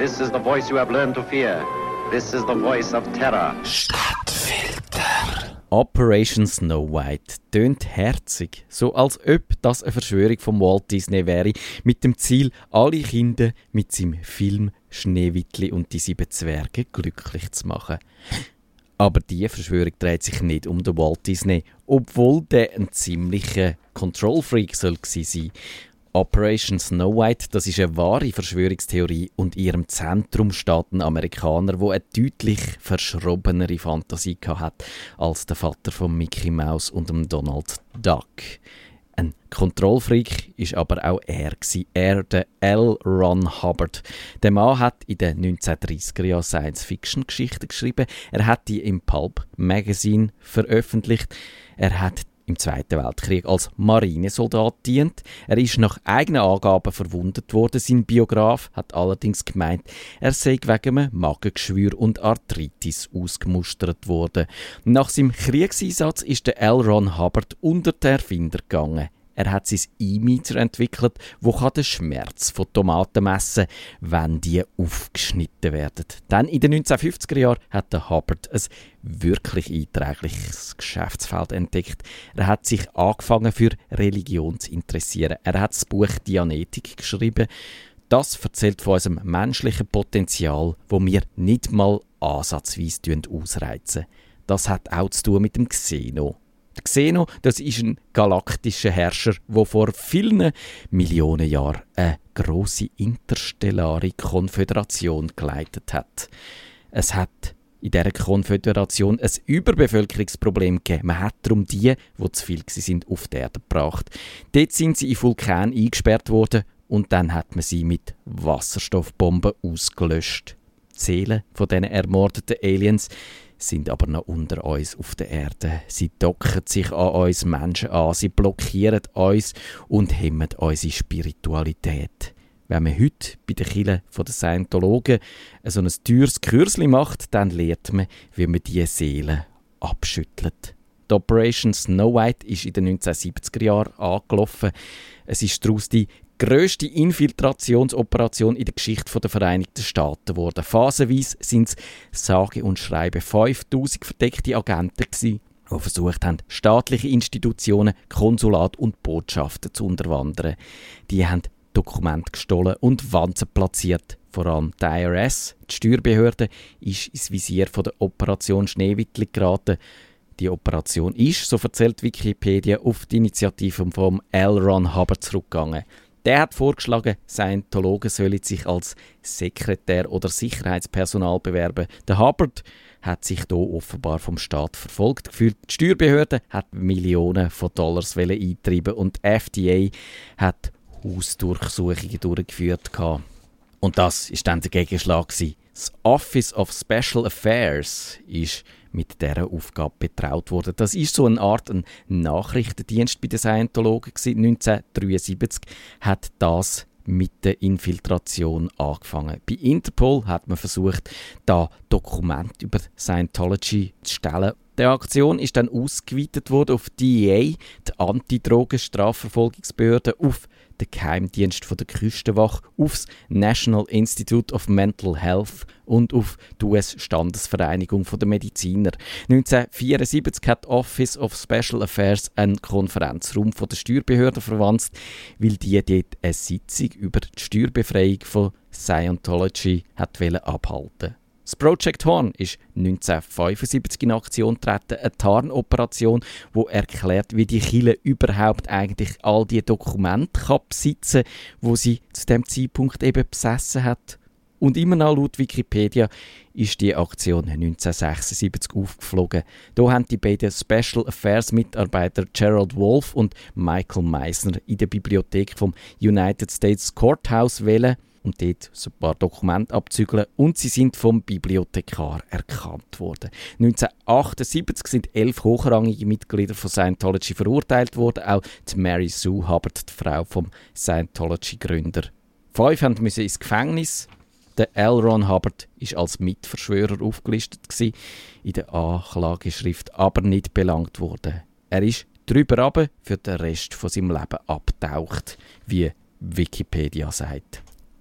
This is the voice you have learned to fear. This is the voice of terror. Stadtfilter. Operation Snow White tönt herzig, so als ob das eine Verschwörung von Walt Disney wäre, mit dem Ziel, alle Kinder mit seinem Film Schneewittli und die sieben Zwerge glücklich zu machen. Aber diese Verschwörung dreht sich nicht um den Walt Disney, obwohl der ein ziemlicher Control-Freak soll sein. Operation Snow White, das ist eine wahre Verschwörungstheorie und ihrem Zentrum steht ein Amerikaner, der eine deutlich verschrobenere Fantasie hat als der Vater von Mickey Mouse und dem Donald Duck. Ein Kontrollfreak ist aber auch er. Er, der L. Ron Hubbard. Der Mann hat in den 1930er Jahren Science-Fiction-Geschichten geschrieben. Er hat die im Pulp Magazine veröffentlicht. Er hat im Zweiten Weltkrieg als Marinesoldat dient. Er ist nach eigenen Angaben verwundet worden. Sein Biograf hat allerdings gemeint, er sei wegen einem Magengeschwür und Arthritis ausgemustert worden. Nach seinem Kriegseinsatz ist der L. Ron Hubbard unter den Erfinder gegangen. Er hat sein E-Meter entwickelt, wo den Schmerz von Tomaten messen wenn die aufgeschnitten werden. Dann in den 1950er Jahren hat der Hubbard ein wirklich einträgliches Geschäftsfeld entdeckt. Er hat sich angefangen für Religion zu interessieren. Er hat das Buch Dianetik geschrieben. Das erzählt von unserem menschlichen Potenzial, wo wir nicht mal ansatzweise ausreizen. Das hat auch zu tun mit dem Xeno. Xeno, das ist ein galaktischer Herrscher, der vor vielen Millionen Jahren eine große interstellare Konföderation geleitet hat. Es hat in dieser Konföderation ein Überbevölkerungsproblem gegeben. Man hat darum die, die zu viel sind, auf die Erde gebracht. Dort sind sie in Vulkan eingesperrt worden und dann hat man sie mit Wasserstoffbomben ausgelöscht. Die Seelen von diesen ermordeten Aliens sind aber noch unter uns auf der Erde. Sie docken sich an uns Menschen an, sie blockieren uns und hemmen unsere Spiritualität. Wenn man heute bei den Kirchen der Scientologen so ein teures Kürzli macht, dann lernt man, wie man diese Seelen abschüttelt. Die Operation Snow White ist in den 1970er Jahren angelaufen. Es ist daraus die grösste Infiltrationsoperation in der Geschichte der Vereinigten Staaten geworden. Phasenweise sind es sage und schreibe 5000 verdeckte Agenten gewesen, die versucht haben, staatliche Institutionen, Konsulat und Botschaften zu unterwandern. Die haben Dokumente gestohlen und Wanzen platziert. Vor allem die IRS, die Steuerbehörde, ist ins Visier von der Operation Schneewittli geraten. Die Operation ist, so erzählt Wikipedia, auf die Initiative von L. Ron Hubbard zurückgegangen. Der hat vorgeschlagen, Scientologen sollen sich als Sekretär oder Sicherheitspersonal bewerben. Der Hubbard hat sich hier offenbar vom Staat verfolgt gefühlt. Die Steuerbehörde hat Millionen von Dollars eintreiben und die FDA hat Hausdurchsuchungen durchgeführt. Und das ist dann der Gegenschlag. Das Office of Special Affairs ist mit dieser Aufgabe betraut worden. Das ist so eine Art ein Nachrichtendienst bei den Scientologen. 1973 hat das mit der Infiltration angefangen. Bei Interpol hat man versucht, da Dokumente über Scientology zu stellen. Die Aktion ist dann ausgeweitet worden auf DEA, die Antidrogen-Strafverfolgungsbehörde, auf den Geheimdienst der Küstenwache, aufs National Institute of Mental Health und auf die US-Standesvereinigung der Mediziner. 1974 hat Office of Special Affairs einen Konferenzraum von der Steuerbehörde verwandt, weil die dort eine Sitzung über die Steuerbefreiung von Scientology hat abhalten das Project Horn ist 1975 in Aktion getreten, eine Tarnoperation, wo erklärt, wie die Chile überhaupt eigentlich all die Dokumente kann besitzen, wo sie zu dem Zeitpunkt eben besessen hat. Und immer noch laut Wikipedia ist die Aktion 1976 aufgeflogen. Da haben die beiden Special Affairs Mitarbeiter Gerald Wolf und Michael Meisner in der Bibliothek vom United States Courthouse wählen und dort ein paar Dokumente abzügeln und sie sind vom Bibliothekar erkannt worden. 1978 sind elf hochrangige Mitglieder von Scientology verurteilt worden, auch die Mary Sue Hubbard, die Frau vom Scientology-Gründer. Fünf haben müssen ins Gefängnis. Der L. Ron Hubbard ist als Mitverschwörer aufgelistet in der Anklageschrift, aber nicht belangt worden. Er ist drüber aber für den Rest von seinem Leben abtaucht, wie Wikipedia sagt.